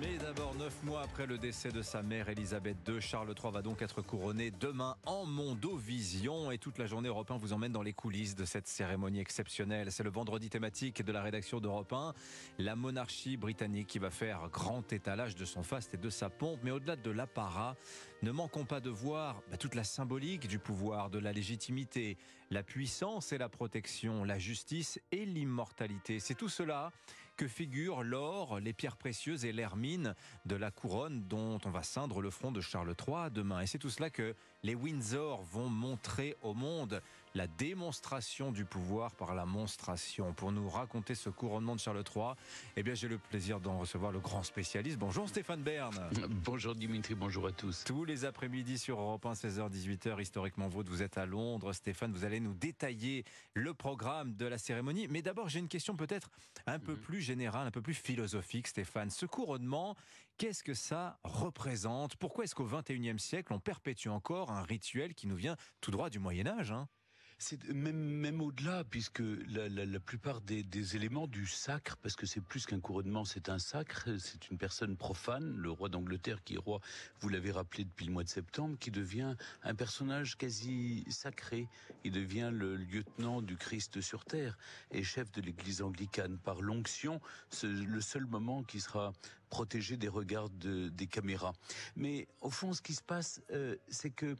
Mais d'abord, neuf mois après le décès de sa mère, Elisabeth II, Charles III va donc être couronné demain en Mondovision. Et toute la journée, Europe 1 vous emmène dans les coulisses de cette cérémonie exceptionnelle. C'est le vendredi thématique de la rédaction d'Europe 1. La monarchie britannique qui va faire grand étalage de son faste et de sa pompe. Mais au-delà de l'apparat, ne manquons pas de voir bah, toute la symbolique du pouvoir, de la légitimité, la puissance et la protection, la justice et l'immortalité. C'est tout cela que figurent l'or, les pierres précieuses et l'hermine de la couronne dont on va ceindre le front de Charles III demain. Et c'est tout cela que les Windsor vont montrer au monde la démonstration du pouvoir par la monstration. Pour nous raconter ce couronnement de Charles III, eh bien, j'ai le plaisir d'en recevoir le grand spécialiste. Bonjour Stéphane Bern. Bonjour Dimitri, bonjour à tous. Tous les après-midi sur Europe 1, 16h, 18h, historiquement vôtre, vous êtes à Londres. Stéphane, vous allez nous détailler le programme de la cérémonie. Mais d'abord, j'ai une question peut-être un peu mhm. plus générale, un peu plus philosophique, Stéphane. Ce couronnement, qu'est-ce que ça représente? Pourquoi est-ce qu'au XXIe siècle, on perpétue encore un rituel qui nous vient tout droit du Moyen Âge hein? C'est même même au-delà, puisque la, la, plupart des, éléments du sacre, parce que c'est plus qu'un couronnement, c'est un sacre, c'est une personne profane, le roi d'Angleterre qui est roi, vous l'avez rappelé depuis le mois de septembre, qui devient un personnage quasi sacré. Il devient le lieutenant du Christ sur terre et chef de l'Église anglicane par l'onction, le seul moment qui sera protégé des regards de, des caméras. Mais au fond, ce qui se passe, euh, c'est que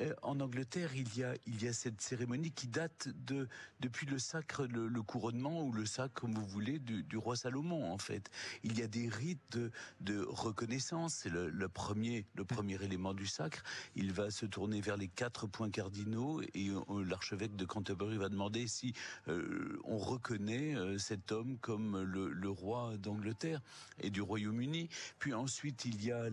euh, en Angleterre, il y a cette cérémonie qui date de depuis le sacre, le, couronnement ou le sacre, comme vous voulez, du, roi Salomon. En fait, il y a des rites de, reconnaissance. C'est le, premier, élément du sacre. Il va se tourner vers les quatre points cardinaux et euh, l'archevêque de Canterbury va demander si euh, on reconnaît cet homme comme le, roi d'Angleterre et du Royaume-Uni. Puis ensuite, il y a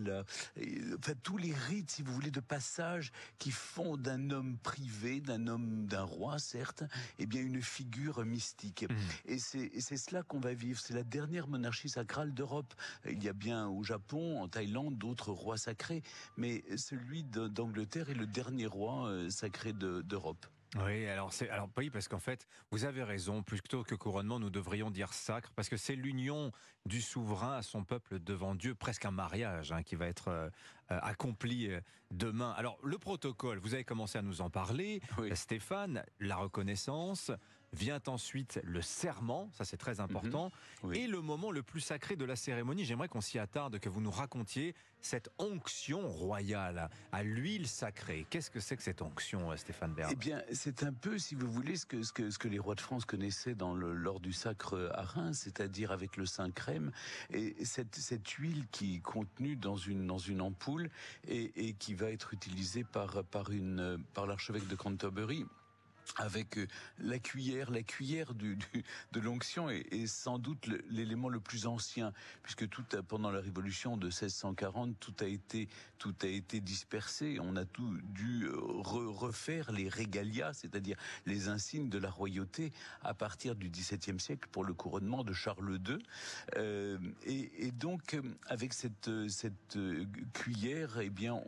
tous les rites, si vous voulez, de passage qui font d'un homme privé, d'un homme d'un roi, certes, eh bien une figure mystique. Mhm. Et c'est cela qu'on va vivre. C'est la dernière monarchie sacrale d'Europe. Il y a bien au Japon, en Thaïlande, d'autres rois sacrés, mais celui d'Angleterre est le dernier roi euh, sacré d'Europe. Oui, alors c'est alors oui parce qu'en fait vous avez raison. Plutôt que couronnement, nous devrions dire sacre parce que c'est l'union du souverain à son peuple devant Dieu, presque un mariage hein, qui va être euh, accompli euh, demain. Alors le protocole, vous avez commencé à nous en parler, Stéphane. La reconnaissance, Vient ensuite le serment, ça c'est très important, mhm. et le moment le plus sacré de la cérémonie. J'aimerais qu'on s'y attarde, que vous nous racontiez cette onction royale à l'huile sacrée. Qu'est-ce que c'est que cette onction, euh, Stéphane Bern? Eh bien, c'est un peu, si vous voulez, ce que, ce que, ce que les rois de France connaissaient dans le, lors du sacre à Reims, c'est-à-dire avec le saint crème, et cette, cette huile qui est contenue dans une, dans une ampoule et, et qui va être utilisée par, par, une, par l'archevêque de Canterbury avec euh, la cuillère, la cuillère du, de l'onction est, sans doute l'élément le, plus ancien, puisque tout a, pendant la Révolution de 1640, tout a été tout a été dispersé. On a tout dû euh, refaire les régalias, c'est-à-dire les insignes de la royauté, à partir du XVIIe siècle pour le couronnement de Charles II. Euh, et, et, donc, avec cette cette cuillère, eh bien,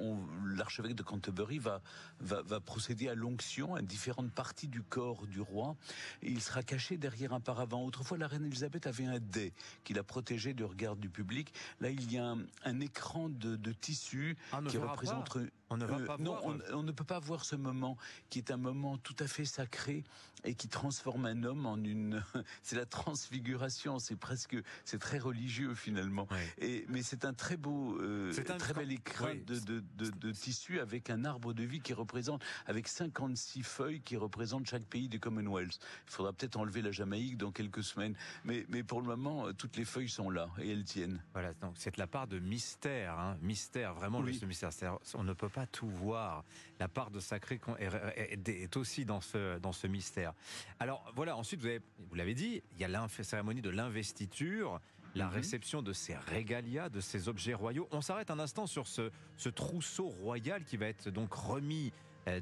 l'archevêque de Canterbury va va, va procéder à l'onction à différentes parties du corps du roi. il sera caché derrière un paravent. Autrefois, la reine Elisabeth avait un dais qui la protégeait du regard du public. Là, il y a un, écran de, tissu ah, qui représente... On ne va euh, pas non, on, ne peut pas voir ce moment qui est un moment tout à fait sacré et qui transforme un homme en une. c'est la transfiguration. C'est presque, c'est très religieux finalement. Et mais c'est un très beau, euh, c'est un très bel écran de, de, de, de, tissu avec un arbre de vie qui représente, avec 56 feuilles qui représentent chaque pays du Commonwealth. Il faudra peut-être enlever la Jamaïque dans quelques semaines, mais mais pour le moment, toutes les feuilles sont là et elles tiennent. Voilà, donc c'est la part de mystère, hein, mystère vraiment oui. le mystère. On ne peut pas tout voir. La part de sacré est aussi dans ce, dans ce mystère. Alors voilà, ensuite, vous, vous l'avez dit, il y a la cérémonie de l'investiture, la mhm. réception de ces régalias, de ces objets royaux. On s'arrête un instant sur ce, ce trousseau royal qui va être donc remis euh,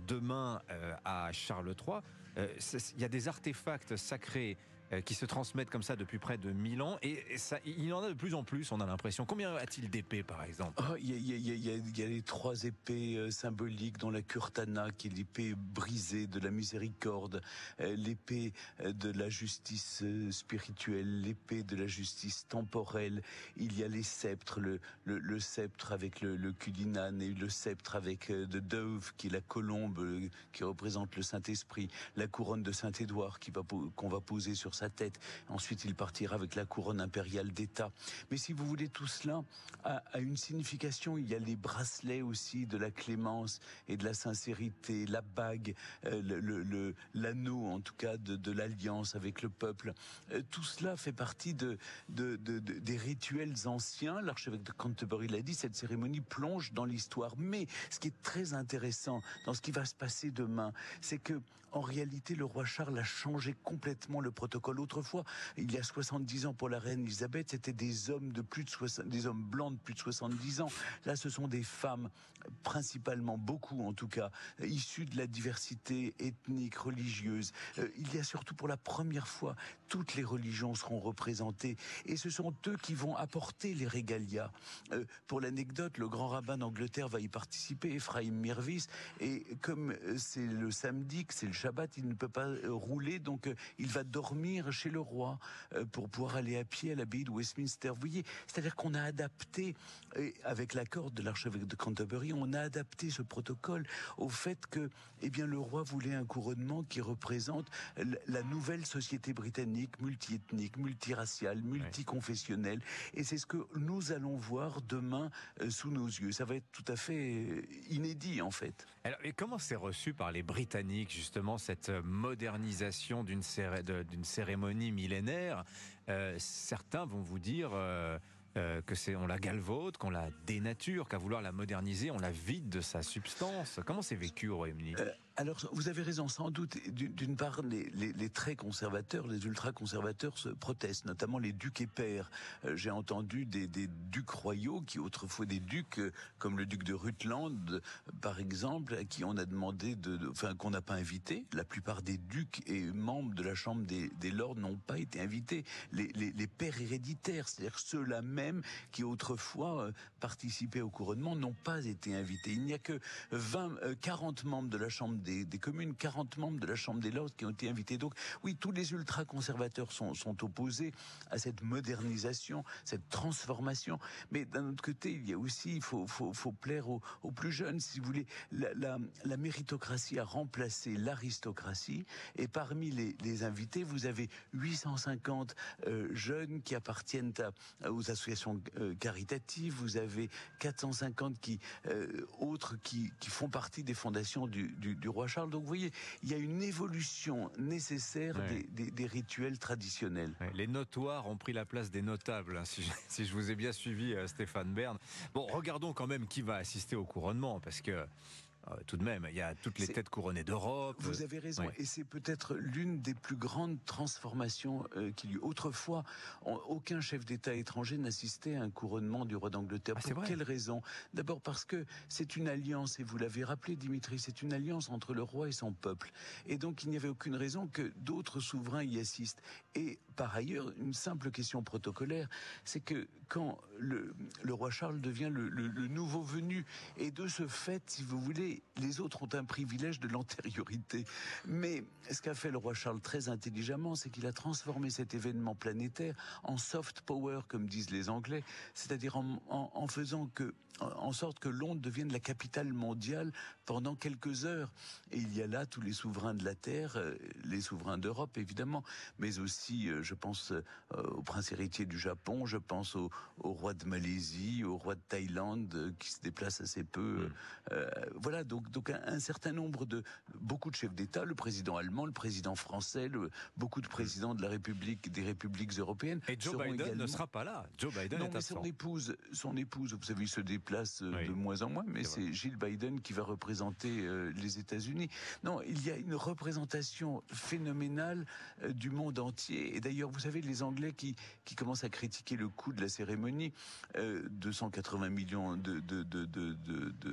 demain euh, à Charles III. Euh, il y a des artefacts sacrés qui se transmettent comme ça depuis près de 1000 ans. Et, ça, il en a de plus en plus, on a l'impression. Combien a-t-il d'épées, par exemple? Il y, a les trois épées symboliques, dont la Kurtana, qui est l'épée brisée de la miséricorde, l'épée de la justice spirituelle, l'épée de la justice temporelle. Il y a les sceptres, le, sceptre avec le, le et le sceptre avec de Dove, qui est la colombe qui représente le Saint-Esprit, la couronne de Saint-Édouard qu'on va poser sur sa tête. Ensuite, il partira avec la couronne impériale d'État. Mais si vous voulez, tout cela a, une signification. Il y a les bracelets aussi de la clémence et de la sincérité, la bague, euh, l'anneau en tout cas de, l'alliance avec le peuple. Euh, tout cela fait partie de, de, de des rituels anciens. L'archevêque de Canterbury l'a dit, cette cérémonie plonge dans l'histoire. Mais ce qui est très intéressant dans ce qui va se passer demain, c'est que en réalité, le roi Charles a changé complètement le protocole. Autrefois, il y a 70 ans pour la reine Elisabeth, c'était des hommes de plus de 60, des hommes blancs de plus de 70 ans. Là, ce sont des femmes, principalement beaucoup en tout cas, issues de la diversité ethnique, religieuse. Euh, il y a surtout pour la première fois, toutes les religions seront représentées et ce sont eux qui vont apporter les régalias. Euh, pour l'anecdote, le grand rabbin d'Angleterre va y participer, Ephraim Mirvis, et comme euh, c'est le samedi, que c'est le Shabbat, il ne peut pas rouler, donc il va dormir chez le roi euh, pour pouvoir aller à pied à l'abbaye de Westminster. Vous voyez, c'est-à-dire qu'on a adapté, avec l'accord de l'archevêque de Canterbury, on a adapté ce protocole au fait que, eh bien, le roi voulait un couronnement qui représente la nouvelle société britannique, multiethnique, multiraciale, multiconfessionnelle, et c'est ce que nous allons voir demain sous nos yeux. Ça va être tout à fait inédit, en fait. Et comment c'est reçu par les Britanniques, justement cette modernisation d'une cérémonie millénaire, euh, certains vont vous dire euh, euh, que c'est on la galvaude, qu'on la dénature, qu'à vouloir la moderniser, on la vide de sa substance. Comment c'est vécu au Royaume-Uni? Alors, vous avez raison, sans doute. D'une part, les, très conservateurs, les ultra-conservateurs se protestent, notamment les ducs et pères. Euh, j'ai entendu des, ducs royaux qui, autrefois des ducs, euh, comme le duc de Rutland, par exemple, à qui on a demandé de, enfin, qu'on n'a pas invité. La plupart des ducs et membres de la Chambre des, lords n'ont pas été invités. Les, les pères héréditaires, c'est-à-dire ceux-là même qui autrefois euh, participaient au couronnement, n'ont pas été invités. Il n'y a que 20, 40 membres de la Chambre des, communes, 40 membres de la Chambre des Lords qui ont été invités. Donc oui, tous les ultra-conservateurs sont, opposés à cette modernisation, cette transformation. Mais d'un autre côté, il y a aussi, il faut, plaire aux, plus jeunes, si vous voulez. La, méritocratie a remplacé l'aristocratie. Et parmi les, invités, vous avez 850 euh, jeunes qui appartiennent aux associations euh, caritatives. Vous avez 450 qui, euh, autres qui, font partie des fondations du roi Charles. Donc vous voyez, il y a une évolution nécessaire des, rituels traditionnels. les notoires ont pris la place des notables, hein, si, je, vous ai bien suivi, euh, Stéphane Bern. Bon, regardons quand même qui va assister au couronnement, parce que euh, tout de même, il y a toutes les têtes couronnées d'Europe. Vous avez raison, et c'est peut-être l'une des plus grandes transformations euh, qu'il y eut. Autrefois, aucun chef d'État étranger n'assistait à un couronnement du roi d'Angleterre. Ah, Pour quelle raison? D'abord parce que c'est une alliance, et vous l'avez rappelé, Dimitri, c'est une alliance entre le roi et son peuple. Et donc, il n'y avait aucune raison que d'autres souverains y assistent. Et par ailleurs, une simple question protocolaire, c'est que quand le, le, roi Charles devient le, le, le nouveau venu, et de ce fait, si vous voulez, les autres ont un privilège de l'antériorité. Mais ce qu'a fait le roi Charles très intelligemment, c'est qu'il a transformé cet événement planétaire en soft power, comme disent les Anglais, c'est-à-dire en, faisant que en sorte que Londres devienne la capitale mondiale pendant quelques heures. Et il y a là tous les souverains de la Terre, euh, les souverains d'Europe évidemment, mais aussi, euh, je pense euh, au prince héritier du Japon, je pense au, roi de Malaisie, au roi de Thaïlande qui se déplace assez peu. Mm. voilà, donc, donc un, certain nombre de beaucoup de chefs d'État, le président allemand, le président français, le, beaucoup de présidents de la République, des républiques européennes. Et Joe Biden ne sera pas là. Joe Biden non, mais son épouse, son épouse, vous savez, il se déplace euh, de moins en moins, mais c'est Jill Biden qui va représenter euh, les États-Unis. Non, il y a une représentation phénoménale euh, du monde entier. Et d'ailleurs, vous savez, les Anglais qui, qui commencent à critiquer le coût de la cérémonie, 280 millions d'euros, de, de,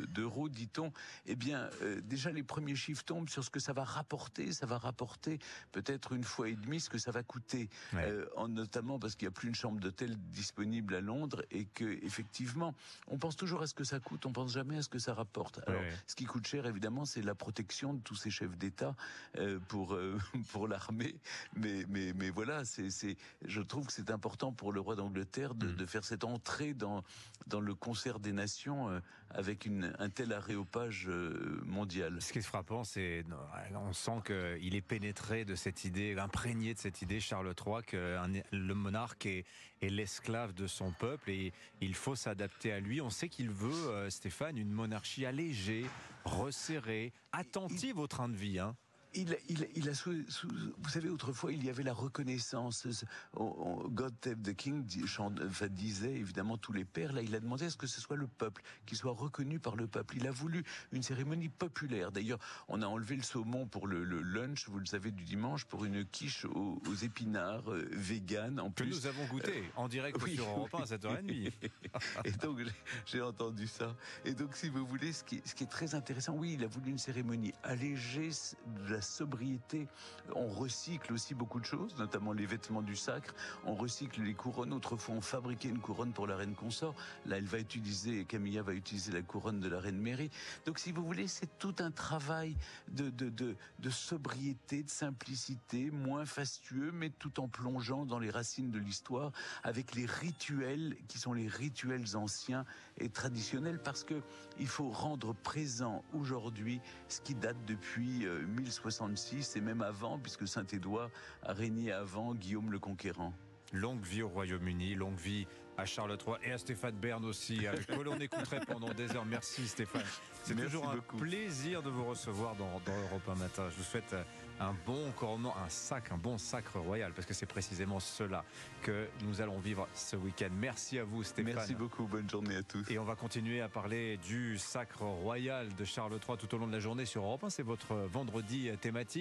de, dit-on, eh bien, euh, déjà les premiers chiffres tombent sur ce que ça va rapporter. Ça va rapporter peut-être une fois et demie ce que ça va coûter, euh, en, notamment parce qu'il n'y a plus une chambre d'hôtel disponible à Londres et que effectivement, on pense toujours à ce que ça coûte, on pense jamais à ce que ça rapporte. Alors, ce qui coûte cher, évidemment, c'est la protection de tous ces chefs d'État euh, pour pour l'armée. Mais mais mais voilà, c'est c'est, je trouve que c'est important pour le roi d'Angleterre de, mm. de faire cette entrée dans dans le concert des nations avec une, un tel aréopage mondial. Ce qui est frappant, c'est on sent qu'il est pénétré de cette idée, imprégné de cette idée, Charles III, que le monarque est, est l'esclave de son peuple et il faut s'adapter à lui. On sait qu'il veut, euh, Stéphane, une monarchie allégée, resserrée, attentive au train de vie. Hein il, il, il a vous savez, autrefois, il y avait la reconnaissance. God Save the King disait évidemment tous les pères. Là, il a demandé à ce que ce soit le peuple, qui soit reconnu par le peuple. Il a voulu une cérémonie populaire. D'ailleurs, on a enlevé le saumon pour le, lunch, vous le savez, du dimanche, pour une quiche aux, épinards euh, vegan. En que nous avons goûté euh, en direct sur Europe 1 à 7h30. Et donc, j'ai entendu ça. Et donc, si vous voulez, ce qui, ce qui est très intéressant, oui, il a voulu une cérémonie allégée de la sobriété. On recycle aussi beaucoup de choses, notamment les vêtements du sacre. On recycle les couronnes. Autrefois, on fabriquait une couronne pour la reine consort. Là, elle va utiliser, Camilla va utiliser la couronne de la reine Mary. Donc, si vous voulez, c'est tout un travail de, de, de, de sobriété, de simplicité, moins fastueux, mais tout en plongeant dans les racines de l'histoire avec les rituels qui sont les rituels anciens et traditionnels parce que il faut rendre présent aujourd'hui ce qui date depuis 1060 et même avant, puisque Saint-Édouard a régné avant Guillaume le Conquérant. Longue vie au Royaume-Uni, longue vie à Charles III et à Stéphane Bern aussi, avec qui on écouterait pendant des heures. Merci Stéphane. C'est toujours un plaisir de vous recevoir dans, dans Europe 1 Matin. Je vous souhaite un bon couronnement, un sac, un bon sacre royal, parce que c'est précisément cela que nous allons vivre ce week-end. Merci à vous, Stéphane. Merci beaucoup, bonne journée à tous. Et on va continuer à parler du sacre royal de Charles III tout au long de la journée sur Europe 1. C'est votre vendredi thématique.